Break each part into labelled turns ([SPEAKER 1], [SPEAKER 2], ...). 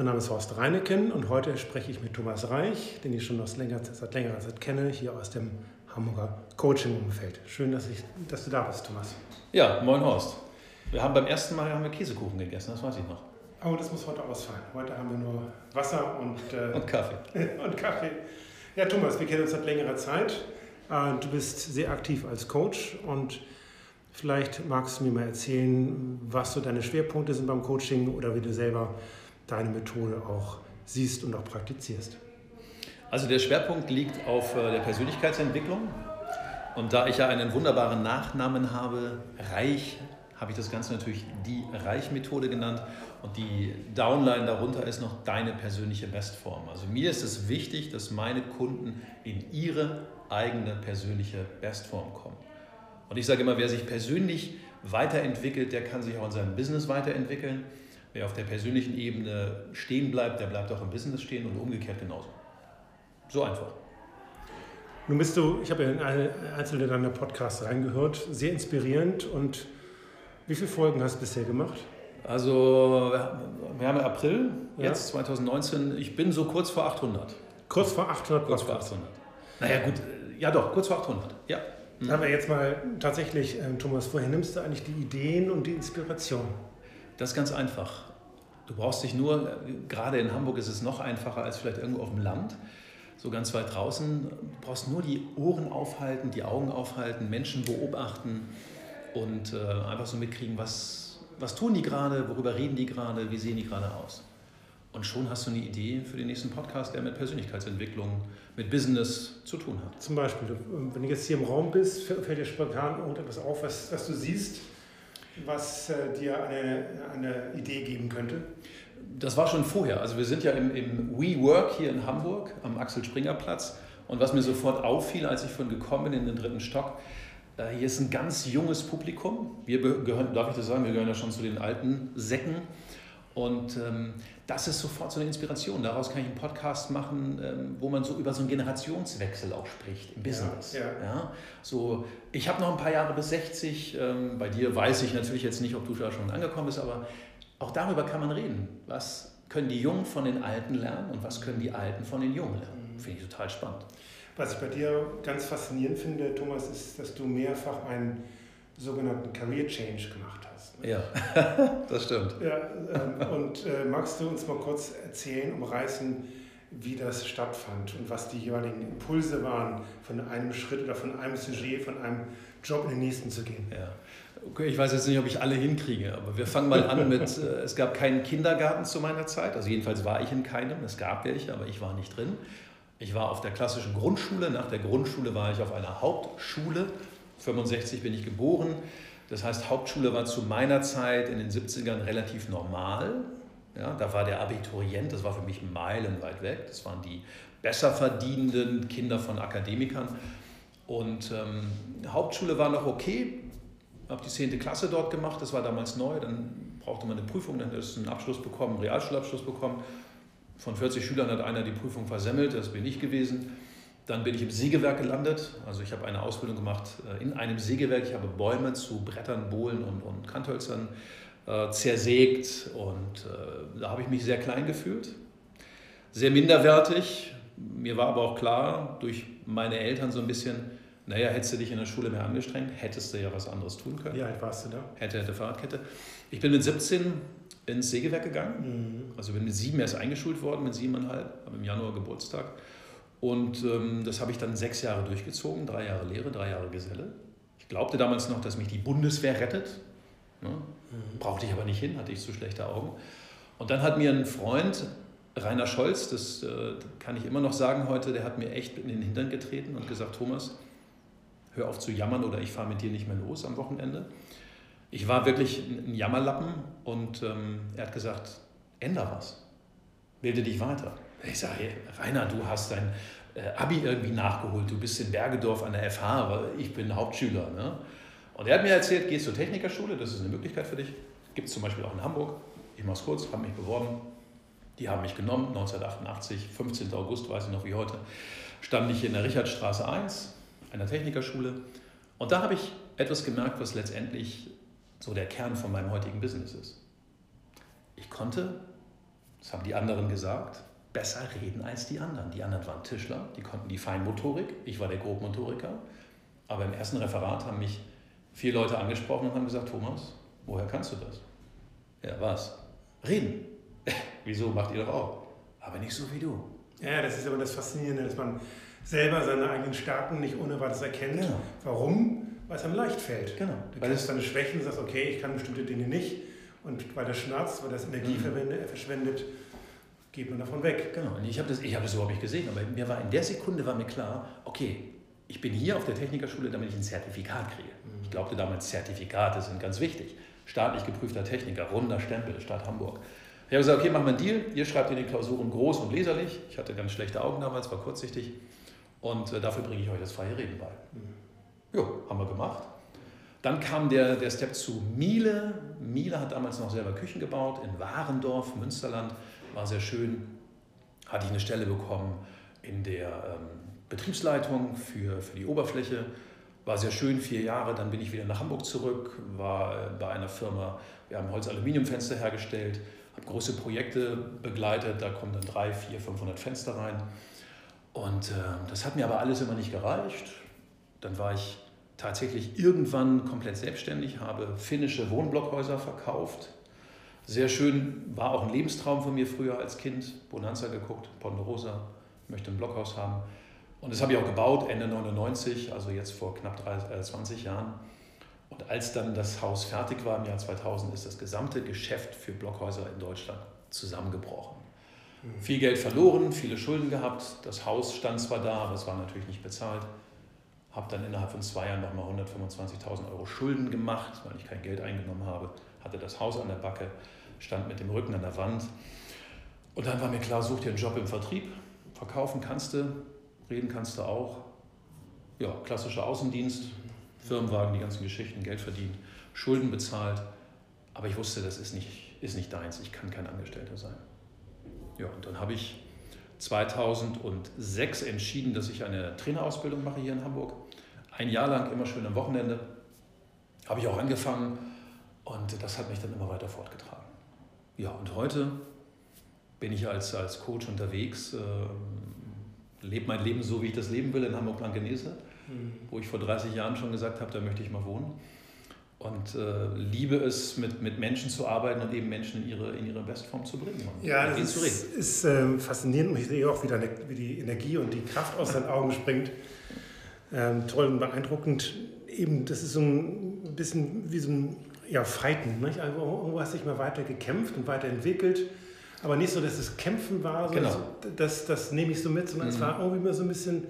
[SPEAKER 1] Mein Name ist Horst Reineken und heute spreche ich mit Thomas Reich, den ich schon länger, seit längerer Zeit kenne, hier aus dem Hamburger Coaching-Umfeld. Schön, dass, ich, dass du da bist, Thomas.
[SPEAKER 2] Ja, moin Horst. Wir haben beim ersten Mal haben wir Käsekuchen gegessen, das weiß ich noch.
[SPEAKER 1] Oh, das muss heute ausfallen. Heute haben wir nur Wasser und,
[SPEAKER 2] äh, und Kaffee.
[SPEAKER 1] und Kaffee. Ja, Thomas, wir kennen uns seit längerer Zeit. Äh, du bist sehr aktiv als Coach und vielleicht magst du mir mal erzählen, was so deine Schwerpunkte sind beim Coaching oder wie du selber deine Methode auch siehst und auch praktizierst.
[SPEAKER 2] Also der Schwerpunkt liegt auf äh, der Persönlichkeitsentwicklung. Und da ich ja einen wunderbaren Nachnamen habe, Reich, habe ich das Ganze natürlich die Reich-Methode genannt. Und die Downline darunter ist noch deine persönliche Bestform. Also mir ist es wichtig, dass meine Kunden in ihre eigene persönliche Bestform kommen. Und ich sage immer, wer sich persönlich weiterentwickelt, der kann sich auch in seinem Business weiterentwickeln. Wer auf der persönlichen Ebene stehen bleibt, der bleibt auch im Business stehen und umgekehrt genauso. So einfach.
[SPEAKER 1] Nun bist du, ich habe ja in einzelne deiner Podcasts reingehört, sehr inspirierend. Und wie viele Folgen hast du bisher gemacht?
[SPEAKER 2] Also, wir haben April, ja. jetzt 2019. Ich bin so kurz vor 800.
[SPEAKER 1] Kurz vor 800?
[SPEAKER 2] Kurz vor 800. Naja, gut, ja doch, kurz vor 800. Ja.
[SPEAKER 1] Mhm. Aber jetzt mal tatsächlich, ähm, Thomas, woher nimmst du eigentlich die Ideen und die Inspiration?
[SPEAKER 2] Das ist ganz einfach. Du brauchst dich nur, gerade in Hamburg ist es noch einfacher als vielleicht irgendwo auf dem Land, so ganz weit draußen, du brauchst nur die Ohren aufhalten, die Augen aufhalten, Menschen beobachten und äh, einfach so mitkriegen, was, was tun die gerade, worüber reden die gerade, wie sehen die gerade aus. Und schon hast du eine Idee für den nächsten Podcast, der mit Persönlichkeitsentwicklung, mit Business zu tun hat.
[SPEAKER 1] Zum Beispiel, wenn du jetzt hier im Raum bist, fällt dir spontan irgendetwas auf, was, was du siehst, was äh, dir eine, eine Idee geben könnte?
[SPEAKER 2] Das war schon vorher. Also wir sind ja im, im WeWork hier in Hamburg am Axel Springer Platz. Und was mir sofort auffiel, als ich von gekommen bin in den dritten Stock, äh, hier ist ein ganz junges Publikum. Wir gehören, darf ich das sagen, wir gehören ja schon zu den alten Säcken. Und ähm, das ist sofort so eine Inspiration. Daraus kann ich einen Podcast machen, ähm, wo man so über so einen Generationswechsel auch spricht im Business. Ja, ja. ja so, ich habe noch ein paar Jahre bis 60. Ähm, bei dir weiß ich natürlich jetzt nicht, ob du da schon angekommen bist, aber auch darüber kann man reden. Was können die Jungen von den Alten lernen und was können die Alten von den Jungen lernen? Mhm. Finde ich total spannend.
[SPEAKER 1] Was ich bei dir ganz faszinierend finde, Thomas, ist, dass du mehrfach einen sogenannten Career Change gemacht hast.
[SPEAKER 2] Ne? Ja, das stimmt.
[SPEAKER 1] Ja, ähm, und äh, magst du uns mal kurz erzählen, umreißen, wie das stattfand und was die jeweiligen Impulse waren, von einem Schritt oder von einem Sujet, von einem Job in den nächsten zu gehen?
[SPEAKER 2] Ja. Okay, ich weiß jetzt nicht, ob ich alle hinkriege, aber wir fangen mal an mit, äh, es gab keinen Kindergarten zu meiner Zeit, also jedenfalls war ich in keinem, es gab welche, aber ich war nicht drin. Ich war auf der klassischen Grundschule, nach der Grundschule war ich auf einer Hauptschule, 65 bin ich geboren, das heißt Hauptschule war zu meiner Zeit in den 70ern relativ normal, ja, da war der Abiturient, das war für mich meilenweit weg, das waren die besser verdienenden Kinder von Akademikern. Und ähm, Hauptschule war noch okay, habe die 10. Klasse dort gemacht, das war damals neu, dann brauchte man eine Prüfung, dann du einen Abschluss bekommen, einen Realschulabschluss bekommen. Von 40 Schülern hat einer die Prüfung versemmelt, das bin ich gewesen. Dann bin ich im Sägewerk gelandet, also ich habe eine Ausbildung gemacht äh, in einem Sägewerk. Ich habe Bäume zu Brettern, Bohlen und, und Kanthölzern äh, zersägt und äh, da habe ich mich sehr klein gefühlt, sehr minderwertig. Mir war aber auch klar, durch meine Eltern so ein bisschen, naja, hättest du dich in der Schule mehr angestrengt, hättest du ja was anderes tun können.
[SPEAKER 1] Wie alt warst du da?
[SPEAKER 2] Hätte, hätte, Fahrradkette. Ich bin mit 17 ins Sägewerk gegangen. Mhm. Also bin mit sieben erst eingeschult worden, mit siebeneinhalb, habe im Januar Geburtstag. Und ähm, das habe ich dann sechs Jahre durchgezogen, drei Jahre Lehre, drei Jahre Geselle. Ich glaubte damals noch, dass mich die Bundeswehr rettet. Ne? Mhm. Brauchte ich aber nicht hin, hatte ich zu schlechte Augen. Und dann hat mir ein Freund, Rainer Scholz, das äh, kann ich immer noch sagen heute, der hat mir echt in den Hintern getreten und gesagt, Thomas, hör auf zu jammern oder ich fahre mit dir nicht mehr los am Wochenende. Ich war wirklich ein Jammerlappen und ähm, er hat gesagt, änder was, bilde dich weiter. Ich sage, hey, Rainer, du hast dein äh, Abi irgendwie nachgeholt, du bist in Bergedorf an der FH, ich bin Hauptschüler. Ne? Und er hat mir erzählt, gehst zur Technikerschule, das ist eine Möglichkeit für dich. Gibt es zum Beispiel auch in Hamburg. Ich mache es kurz, habe mich beworben. Die haben mich genommen, 1988, 15. August, weiß ich noch wie heute, stand ich in der Richardstraße 1, einer Technikerschule. Und da habe ich etwas gemerkt, was letztendlich so der Kern von meinem heutigen Business ist. Ich konnte Das haben die anderen gesagt. Besser reden als die anderen. Die anderen waren Tischler, die konnten die Feinmotorik. Ich war der Grobmotoriker. Aber im ersten Referat haben mich vier Leute angesprochen und haben gesagt, Thomas, woher kannst du das? Ja, was? Reden. Wieso macht ihr doch auch? Aber nicht so wie du.
[SPEAKER 1] Ja, das ist aber das Faszinierende, dass man selber seine eigenen Stärken nicht ohne weiteres erkennt. Genau. Warum? Weil es einem leicht fällt.
[SPEAKER 2] Genau.
[SPEAKER 1] Du kennst deine Schwächen und sagst, okay, ich kann bestimmte Dinge nicht. Und weil das schmerzt, weil das Energie mhm. verschwendet, geht man davon weg.
[SPEAKER 2] Genau. Ich habe das, hab das überhaupt nicht gesehen, aber mir war in der Sekunde war mir klar, okay, ich bin hier auf der Technikerschule, damit ich ein Zertifikat kriege. Mhm. Ich glaubte damals, Zertifikate sind ganz wichtig. Staatlich geprüfter Techniker, runder Stempel, Stadt Hamburg. Ich habe gesagt, okay, machen wir einen Deal. Ihr schreibt in die Klausuren groß und leserlich. Ich hatte ganz schlechte Augen damals, war kurzsichtig. Und äh, dafür bringe ich euch das freie Reden bei. Mhm. Ja, haben wir gemacht. Dann kam der, der Step zu Miele. Miele hat damals noch selber Küchen gebaut in Warendorf, Münsterland. War sehr schön. Hatte ich eine Stelle bekommen in der ähm, Betriebsleitung für, für die Oberfläche. War sehr schön, vier Jahre. Dann bin ich wieder nach Hamburg zurück, war äh, bei einer Firma, wir haben Holz-Aluminiumfenster hergestellt, habe große Projekte begleitet. Da kommen dann drei, vier, 500 Fenster rein. Und äh, das hat mir aber alles immer nicht gereicht. Dann war ich tatsächlich irgendwann komplett selbstständig, habe finnische Wohnblockhäuser verkauft. Sehr schön, war auch ein Lebenstraum von mir früher als Kind. Bonanza geguckt, Ponderosa, möchte ein Blockhaus haben. Und das habe ich auch gebaut, Ende 99, also jetzt vor knapp 30, 20 äh, Jahren. Und als dann das Haus fertig war im Jahr 2000, ist das gesamte Geschäft für Blockhäuser in Deutschland zusammengebrochen. Mhm. Viel Geld verloren, viele Schulden gehabt. Das Haus stand zwar da, aber es war natürlich nicht bezahlt. Habe dann innerhalb von zwei Jahren nochmal 125.000 Euro Schulden gemacht, weil ich kein Geld eingenommen habe. Hatte das Haus an der Backe, stand mit dem Rücken an der Wand. Und dann war mir klar, such dir einen Job im Vertrieb. Verkaufen kannst du, reden kannst du auch. Ja, klassischer Außendienst, Firmenwagen, die ganzen Geschichten, Geld verdient, Schulden bezahlt. Aber ich wusste, das ist nicht, ist nicht deins, ich kann kein Angestellter sein. Ja, und dann habe ich 2006 entschieden, dass ich eine Trainerausbildung mache hier in Hamburg. Ein Jahr lang, immer schön am Wochenende. Habe ich auch angefangen und das hat mich dann immer weiter fortgetragen. Ja, und heute bin ich als, als Coach unterwegs, äh, lebe mein Leben so, wie ich das leben will in Hamburg-Blankenese, mhm. wo ich vor 30 Jahren schon gesagt habe, da möchte ich mal wohnen und äh, liebe es, mit, mit Menschen zu arbeiten und eben Menschen in ihre, in ihre Bestform zu bringen.
[SPEAKER 1] ja, das ist, zu ist äh, faszinierend und ich sehe auch wieder, wie die Energie und die Kraft aus deinen Augen springt. Ähm, toll und beeindruckend. Eben, das ist so ein bisschen wie so ein ja, Fighten. Nicht? Also, irgendwo hast du dich mal weiter gekämpft und weiterentwickelt. Aber nicht so, dass es Kämpfen war, so, genau. das, das nehme ich so mit, sondern mhm. es war irgendwie immer so ein bisschen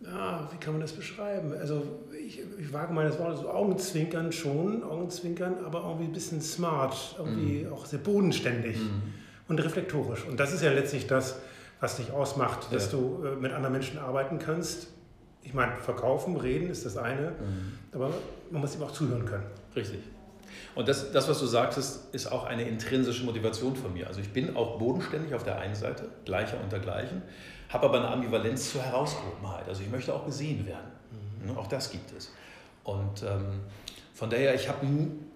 [SPEAKER 1] ja, wie kann man das beschreiben? Also ich, ich wage mal das Wort, so Augenzwinkern schon, Augenzwinkern, aber irgendwie ein bisschen smart, irgendwie mm. auch sehr bodenständig mm. und reflektorisch. Und das ist ja letztlich das, was dich ausmacht, dass ja. du äh, mit anderen Menschen arbeiten kannst. Ich meine, verkaufen, reden ist das eine, mm. aber man muss ihm auch zuhören können.
[SPEAKER 2] Richtig. Und das, das, was du sagtest, ist auch eine intrinsische Motivation von mir. Also ich bin auch bodenständig auf der einen Seite, gleicher unter gleichen habe aber eine Ambivalenz zur Herausgehobenheit. Also ich möchte auch gesehen werden. Mhm. Auch das gibt es. Und ähm, von daher, ich habe,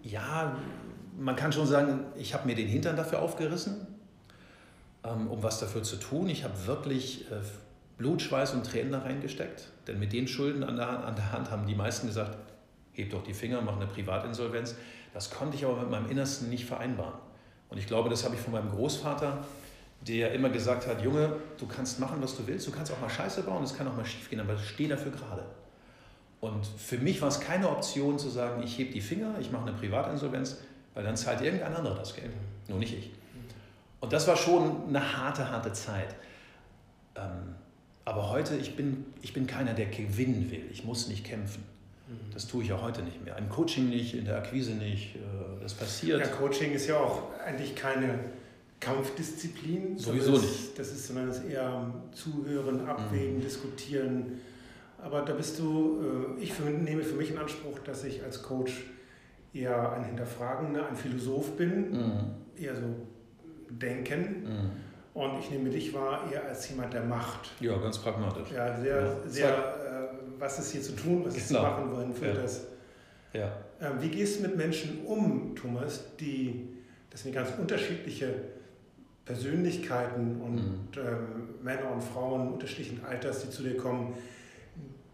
[SPEAKER 2] ja, man kann schon sagen, ich habe mir den Hintern dafür aufgerissen, ähm, um was dafür zu tun. Ich habe wirklich äh, Blut, Schweiß und Tränen da reingesteckt. Denn mit den Schulden an der, an der Hand haben die meisten gesagt, heb doch die Finger, mach eine Privatinsolvenz. Das konnte ich aber mit meinem Innersten nicht vereinbaren. Und ich glaube, das habe ich von meinem Großvater der immer gesagt hat, Junge, du kannst machen, was du willst, du kannst auch mal Scheiße bauen, es kann auch mal schief gehen, aber steh dafür gerade. Und für mich war es keine Option zu sagen, ich hebe die Finger, ich mache eine Privatinsolvenz, weil dann zahlt irgendein anderer das Geld, nur nicht ich. Und das war schon eine harte, harte Zeit. Ähm, aber heute, ich bin, ich bin keiner, der gewinnen will. Ich muss nicht kämpfen. Das tue ich auch heute nicht mehr. Im Coaching nicht, in der Akquise nicht. Äh, das passiert.
[SPEAKER 1] Ja, Coaching ist ja auch eigentlich keine Kampfdisziplin.
[SPEAKER 2] Sowieso
[SPEAKER 1] das,
[SPEAKER 2] nicht.
[SPEAKER 1] Das ist, sondern es ist eher Zuhören, Abwägen, mhm. Diskutieren. Aber da bist du, äh, ich nehme für mich in Anspruch, dass ich als Coach eher ein Hinterfragender, ein Philosoph bin, mhm. eher so denken. Mhm. Und ich nehme dich wahr eher als jemand, der macht.
[SPEAKER 2] Ja, ganz pragmatisch.
[SPEAKER 1] Ja, sehr, ja. sehr, was ist hier zu tun, was ist genau. zu machen, wohin führt ja. das? Ja. Äh, wie gehst du mit Menschen um, Thomas, die, das sind ganz unterschiedliche Persönlichkeiten und mhm. ähm, Männer und Frauen unterschiedlichen Alters, die zu dir kommen,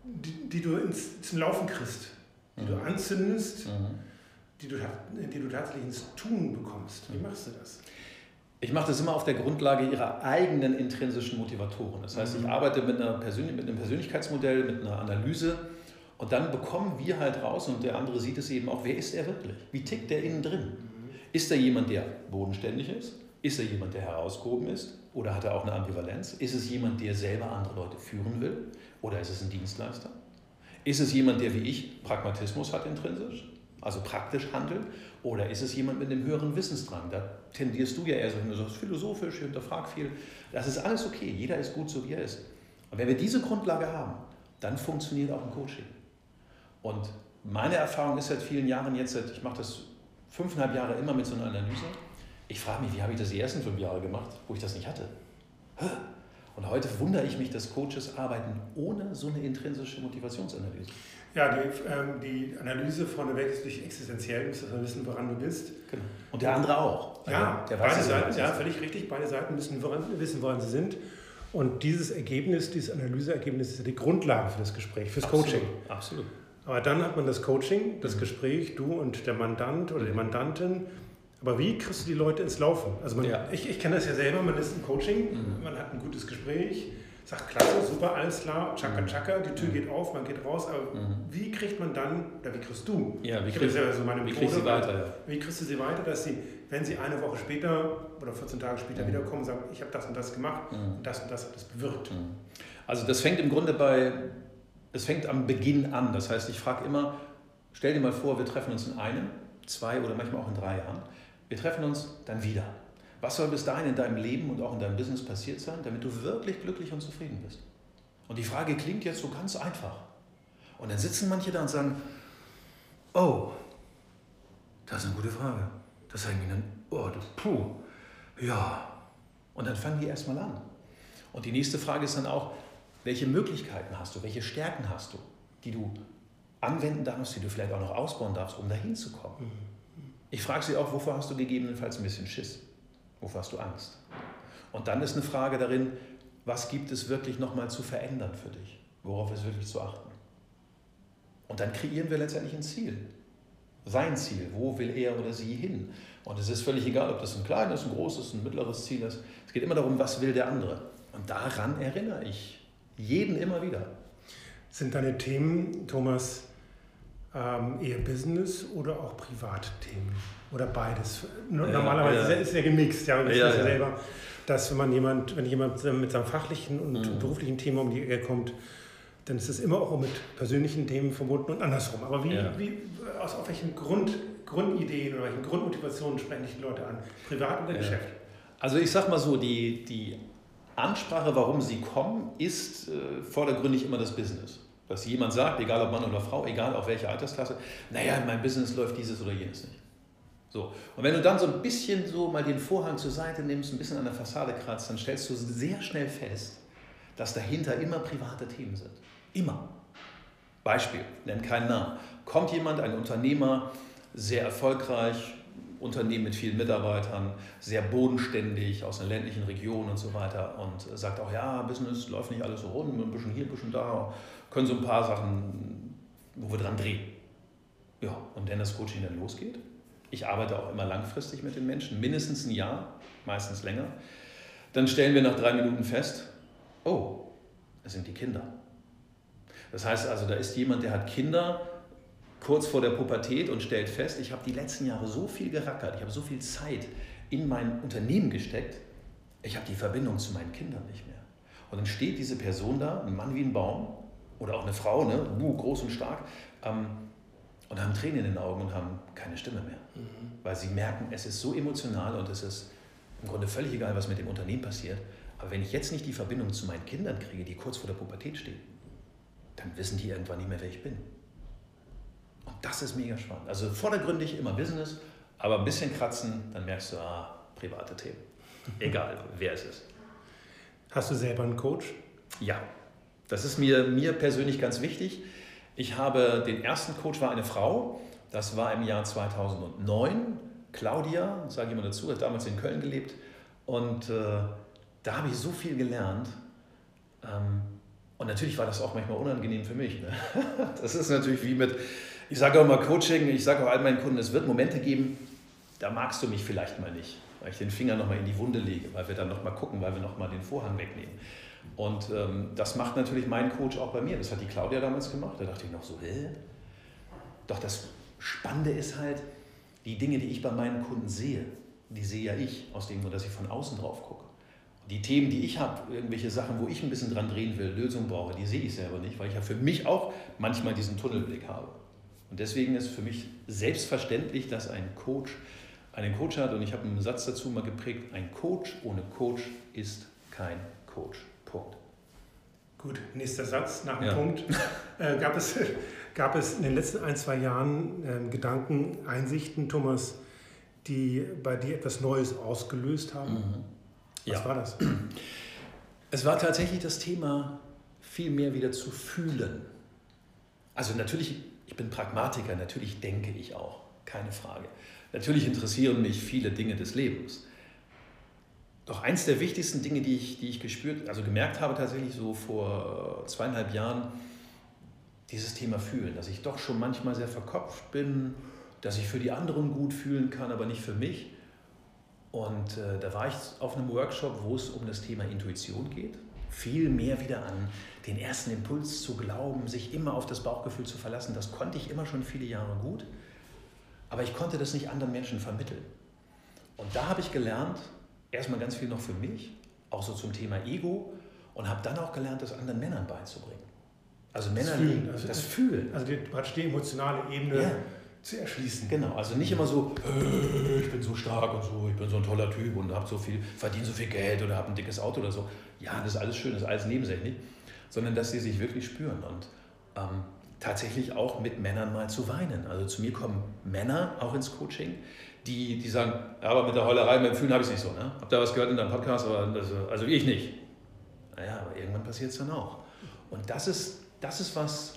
[SPEAKER 1] die, die du ins, zum Laufen kriegst, die mhm. du anzündest, mhm. die, du, die du tatsächlich ins Tun bekommst. Wie mhm. machst du das?
[SPEAKER 2] Ich mache das immer auf der Grundlage ihrer eigenen intrinsischen Motivatoren. Das heißt, ich mhm. arbeite mit, einer Persönlich mit einem Persönlichkeitsmodell, mit einer Analyse und dann bekommen wir halt raus und der andere sieht es eben auch, wer ist er wirklich? Wie tickt der innen drin? Mhm. Ist er jemand, der bodenständig ist? Ist er jemand, der herausgehoben ist? Oder hat er auch eine Ambivalenz? Ist es jemand, der selber andere Leute führen will? Oder ist es ein Dienstleister? Ist es jemand, der wie ich Pragmatismus hat intrinsisch, also praktisch handelt? Oder ist es jemand mit einem höheren Wissensdrang? Da tendierst du ja eher so hin, du sagst philosophisch, hinterfrag viel. Das ist alles okay, jeder ist gut so, wie er ist. Und wenn wir diese Grundlage haben, dann funktioniert auch ein Coaching. Und meine Erfahrung ist seit vielen Jahren jetzt, ich mache das fünfeinhalb Jahre immer mit so einer Analyse, ich frage mich, wie habe ich das die ersten fünf Jahre gemacht, wo ich das nicht hatte? Und heute wundere ich mich, dass Coaches arbeiten ohne so eine intrinsische Motivationsanalyse.
[SPEAKER 1] Ja, die, ähm, die Analyse vorneweg ist durch existenziell, du musst also wissen, woran du bist.
[SPEAKER 2] Genau. Und der andere auch.
[SPEAKER 1] Also ja, der beide Seiten, ja, völlig richtig. Beide Seiten müssen woran, wissen, woran sie sind. Und dieses Ergebnis, dieses Analyseergebnis ist ja die Grundlage für das Gespräch, fürs
[SPEAKER 2] Absolut.
[SPEAKER 1] Coaching.
[SPEAKER 2] Absolut.
[SPEAKER 1] Aber dann hat man das Coaching, das mhm. Gespräch, du und der Mandant oder die. Mandantin aber wie kriegst du die Leute ins Laufen? Also man, ja. ich, ich kenne das ja selber, man ist im Coaching, mhm. man hat ein gutes Gespräch, sagt, klasse, super, alles klar, tschakka, tschakka, die Tür mhm. geht auf, man geht raus, aber mhm. wie kriegt man dann, oder wie kriegst du?
[SPEAKER 2] Ja, wie kriegst, ja so meine wie kriegst du sie weiter? Ja.
[SPEAKER 1] Wie kriegst du sie weiter, dass sie, wenn sie eine Woche später oder 14 Tage später mhm. wiederkommen, sagen, ich habe das und das gemacht mhm. und das und das hat das bewirkt? Mhm.
[SPEAKER 2] Also das fängt im Grunde bei, es fängt am Beginn an, das heißt, ich frage immer, stell dir mal vor, wir treffen uns in einem, zwei oder manchmal auch in drei Jahren wir treffen uns dann wieder. Was soll bis dahin in deinem Leben und auch in deinem Business passiert sein, damit du wirklich glücklich und zufrieden bist? Und die Frage klingt jetzt so ganz einfach. Und dann sitzen manche da und sagen, oh, das ist eine gute Frage. Das ist eigentlich ein, oh, puh, ja. Und dann fangen die erstmal an. Und die nächste Frage ist dann auch, welche Möglichkeiten hast du, welche Stärken hast du, die du anwenden darfst, die du vielleicht auch noch ausbauen darfst, um dahin zu kommen. Mhm. Ich frage sie auch, wovor hast du gegebenenfalls ein bisschen Schiss? Wovor hast du Angst? Und dann ist eine Frage darin, was gibt es wirklich nochmal zu verändern für dich? Worauf ist wirklich zu achten? Und dann kreieren wir letztendlich ein Ziel. Sein Ziel. Wo will er oder sie hin? Und es ist völlig egal, ob das ein kleines, ein großes, ein mittleres Ziel ist. Es geht immer darum, was will der andere. Und daran erinnere ich jeden immer wieder.
[SPEAKER 1] Sind deine Themen, Thomas, ähm, eher Business oder auch Privatthemen oder beides. Normalerweise ja. ist ja gemixt, ja, das ja, ja, selber, dass wenn man jemand, wenn jemand mit seinem fachlichen und mhm. beruflichen Thema um die Ecke kommt, dann ist es immer auch mit persönlichen Themen verbunden und andersrum. Aber wie, wie aus auf welchen Grund, Grundideen oder welchen Grundmotivationen sprechen dich die Leute an? Privat oder Geschäft?
[SPEAKER 2] Also ich sag mal so, die, die Ansprache, warum sie kommen, ist äh, vordergründig immer das Business. Dass jemand sagt, egal ob Mann oder Frau, egal auf welche Altersklasse, naja, mein Business läuft dieses oder jenes nicht. So. Und wenn du dann so ein bisschen so mal den Vorhang zur Seite nimmst, ein bisschen an der Fassade kratzt, dann stellst du sehr schnell fest, dass dahinter immer private Themen sind. Immer. Beispiel, nenn keinen Namen. Kommt jemand, ein Unternehmer, sehr erfolgreich, Unternehmen mit vielen Mitarbeitern, sehr bodenständig aus einer ländlichen Region und so weiter und sagt auch, ja, Business läuft nicht alles so rund, ein bisschen hier, ein bisschen da, können so ein paar Sachen, wo wir dran drehen. Ja, und wenn das Coaching dann losgeht, ich arbeite auch immer langfristig mit den Menschen, mindestens ein Jahr, meistens länger, dann stellen wir nach drei Minuten fest, oh, das sind die Kinder. Das heißt also, da ist jemand, der hat Kinder, kurz vor der Pubertät und stellt fest, ich habe die letzten Jahre so viel gerackert, ich habe so viel Zeit in mein Unternehmen gesteckt, ich habe die Verbindung zu meinen Kindern nicht mehr. Und dann steht diese Person da, ein Mann wie ein Baum oder auch eine Frau, ne, groß und stark, ähm, und haben Tränen in den Augen und haben keine Stimme mehr. Mhm. Weil sie merken, es ist so emotional und es ist im Grunde völlig egal, was mit dem Unternehmen passiert. Aber wenn ich jetzt nicht die Verbindung zu meinen Kindern kriege, die kurz vor der Pubertät stehen, dann wissen die irgendwann nicht mehr, wer ich bin. Und das ist mega spannend. Also vordergründig immer Business, aber ein bisschen kratzen, dann merkst du, ah, private Themen. Egal, wer es ist.
[SPEAKER 1] Hast du selber einen Coach?
[SPEAKER 2] Ja, das ist mir, mir persönlich ganz wichtig. Ich habe den ersten Coach war eine Frau, das war im Jahr 2009. Claudia, sage ich mal dazu, hat damals in Köln gelebt Und äh, da habe ich so viel gelernt. Ähm, und natürlich war das auch manchmal unangenehm für mich. Ne? Das ist natürlich wie mit, ich sage auch mal Coaching, ich sage auch all meinen Kunden, es wird Momente geben, da magst du mich vielleicht mal nicht, weil ich den Finger nochmal in die Wunde lege, weil wir dann nochmal gucken, weil wir nochmal den Vorhang wegnehmen. Und ähm, das macht natürlich mein Coach auch bei mir. Das hat die Claudia damals gemacht. Da dachte ich noch so, hä? Doch das Spannende ist halt, die Dinge, die ich bei meinen Kunden sehe, die sehe ja ich, aus dem Grund, dass ich von außen drauf gucke. Die Themen, die ich habe, irgendwelche Sachen, wo ich ein bisschen dran drehen will, Lösungen brauche, die sehe ich selber nicht, weil ich ja für mich auch manchmal diesen Tunnelblick habe. Und deswegen ist für mich selbstverständlich, dass ein Coach einen Coach hat, und ich habe einen Satz dazu mal geprägt, ein Coach ohne Coach ist kein Coach.
[SPEAKER 1] Gut, nächster Satz nach dem ja. Punkt. Äh, gab, es, gab es in den letzten ein, zwei Jahren äh, Gedanken, Einsichten, Thomas, die bei dir etwas Neues ausgelöst haben? Mhm. Was ja. war das?
[SPEAKER 2] Es war tatsächlich das Thema, viel mehr wieder zu fühlen. Also natürlich, ich bin Pragmatiker, natürlich denke ich auch, keine Frage. Natürlich interessieren mich viele Dinge des Lebens. Doch eins der wichtigsten Dinge, die ich, die ich gespürt, also gemerkt habe tatsächlich so vor zweieinhalb Jahren, dieses Thema fühlen, dass ich doch schon manchmal sehr verkopft bin, dass ich für die anderen gut fühlen kann, aber nicht für mich. Und äh, da war ich auf einem Workshop, wo es um das Thema Intuition geht. Viel mehr wieder an den ersten Impuls zu glauben, sich immer auf das Bauchgefühl zu verlassen. Das konnte ich immer schon viele Jahre gut, aber ich konnte das nicht anderen Menschen vermitteln. Und da habe ich gelernt, erstmal ganz viel noch für mich, auch so zum Thema Ego und habe dann auch gelernt, das anderen Männern beizubringen. Also Männer das Fühlen, also das Fühlen.
[SPEAKER 1] Also die, praktisch die emotionale Ebene ja. zu erschließen.
[SPEAKER 2] Genau, also nicht immer so, äh, ich bin so stark und so, ich bin so ein toller Typ und habe so viel, verdiene so viel Geld oder habe ein dickes Auto oder so. Ja, das ist alles schön, das ist alles nebensächlich. Sondern dass sie sich wirklich spüren und ähm, tatsächlich auch mit Männern mal zu weinen. Also zu mir kommen Männer auch ins Coaching, die, die sagen, ja, aber mit der Heulerei, mit dem Fühlen habe ich es nicht so. Ne? Hab da was gehört in deinem Podcast, aber das, also ich nicht. Naja, aber irgendwann passiert es dann auch. Und das ist, das ist was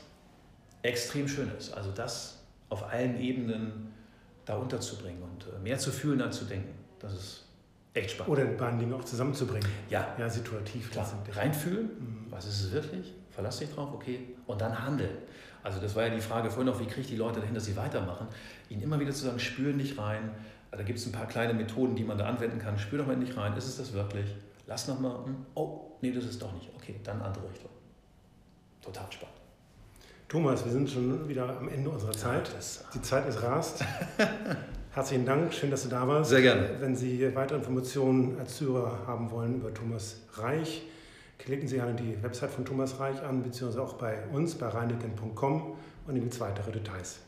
[SPEAKER 2] extrem Schönes. Also das auf allen Ebenen da unterzubringen und äh, mehr zu fühlen als zu denken. Das ist echt spannend.
[SPEAKER 1] Oder die beiden Dinge auch zusammenzubringen.
[SPEAKER 2] Ja.
[SPEAKER 1] Ja, situativ.
[SPEAKER 2] Klar. Reinfühlen, mhm. was ist es wirklich? Verlass dich drauf, okay. Und dann handeln. Also das war ja die Frage vorhin noch, wie kriege ich die Leute dahin, dass sie weitermachen? Ihnen immer wieder zu sagen, spür nicht rein. Da gibt es ein paar kleine Methoden, die man da anwenden kann. Spür doch mal nicht rein, ist es das wirklich? Lass nochmal, hm, oh, nee, das ist doch nicht. Okay, dann andere Richtung. Total spannend.
[SPEAKER 1] Thomas, wir sind schon wieder am Ende unserer Zeit. Ja, die Zeit ist rast. Herzlichen Dank, schön, dass du da warst.
[SPEAKER 2] Sehr gerne.
[SPEAKER 1] Wenn Sie weitere Informationen als Zuhörer haben wollen über Thomas Reich, klicken Sie gerne die Website von Thomas Reich an, beziehungsweise auch bei uns bei reineken.com und dann gibt es weitere Details.